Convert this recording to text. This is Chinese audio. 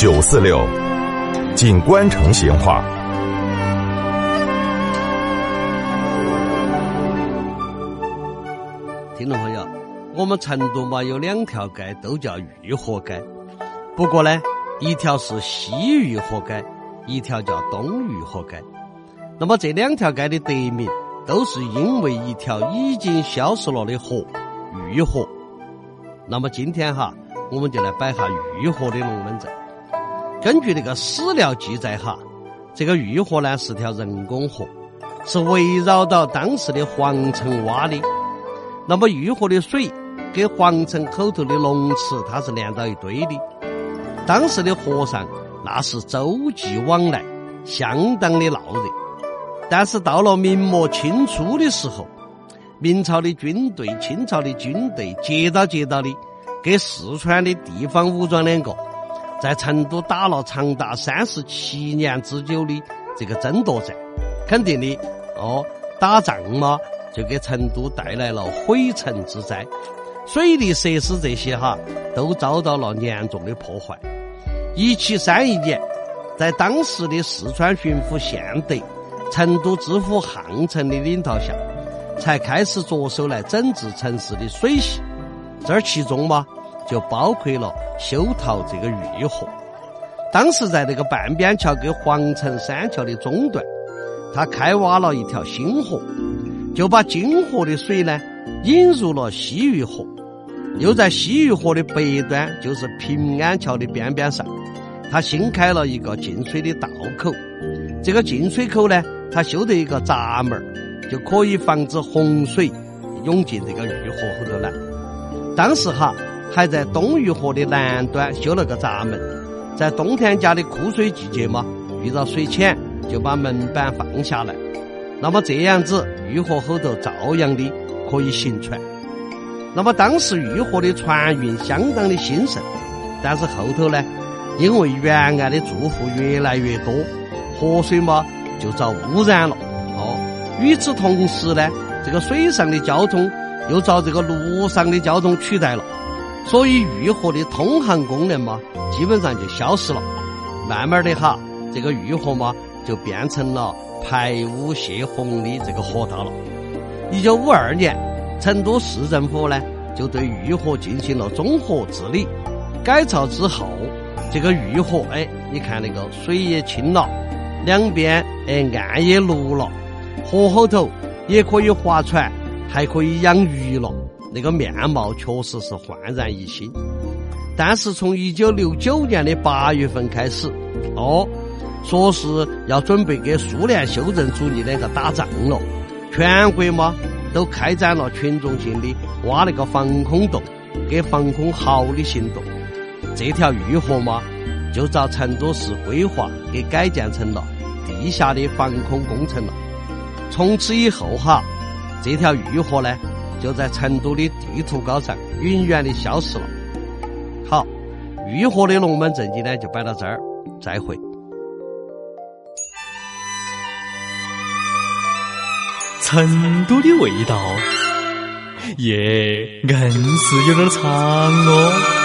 九四六，锦官城闲话。听众朋友，我们成都嘛有两条街都叫玉河街，不过呢，一条是西玉河街，一条叫东玉河街。那么这两条街的得名，都是因为一条已经消失了的河——玉河。那么今天哈，我们就来摆下玉河的龙门阵。根据那个史料记载哈，这个玉河呢是条人工河，是围绕到当时的皇城挖的。那么玉河的水跟皇城口头的龙池，它是连到一堆的。当时的和尚那是洲际往来，相当的闹热。但是到了明末清初的时候，明朝的军队、清朝的军队接到接到的，给四川的地方武装两个，在成都打了长达三十七年之久的这个争夺战，肯定的哦，打仗嘛，就给成都带来了毁城之灾，水利设施这些哈都遭到了严重的破坏。一七三一年，在当时的四川巡抚宪德。成都知府汉城的领导下，才开始着手来整治城市的水系。这儿其中嘛，就包括了修陶这个玉河。当时在那个半边桥跟皇城三桥的中段，他开挖了一条新河，就把金河的水呢引入了西域河。又在西域河的北端，就是平安桥的边边上，他新开了一个进水的道口。这个进水口呢。他修的一个闸门就可以防止洪水涌进这个玉河后头来。当时哈还在东玉河的南端修了个闸门，在冬天家的枯水季节嘛，遇到水浅就把门板放下来。那么这样子御河后头照样的可以行船。那么当时御河的船运相当的兴盛，但是后头呢，因为沿岸的住户越来越多，河水嘛。就遭污染了哦。与此同时呢，这个水上的交通又遭这个陆上的交通取代了，所以玉河的通航功能嘛，基本上就消失了。慢慢的哈，这个玉河嘛，就变成了排污泄洪的这个河道了。一九五二年，成都市政府呢，就对玉河进行了综合治理改造之后，这个玉河哎，你看那个水也清了。两边哎岸也绿了，河后头也可以划船，还可以养鱼了，那个面貌确实是焕然一新。但是从一九六九年的八月份开始，哦，说是要准备给苏联修正主义两个打仗了，全国嘛都开展了群众性的挖那个防空洞、给防空壕的行动。这条玉河嘛。就遭成都市规划给改建成了地下的防空工程了。从此以后哈，这条玉河呢，就在成都的地图高上永远的消失了。好，玉河的龙门阵今天就摆到这儿，再会。成都的味道，耶，硬是有点长哦。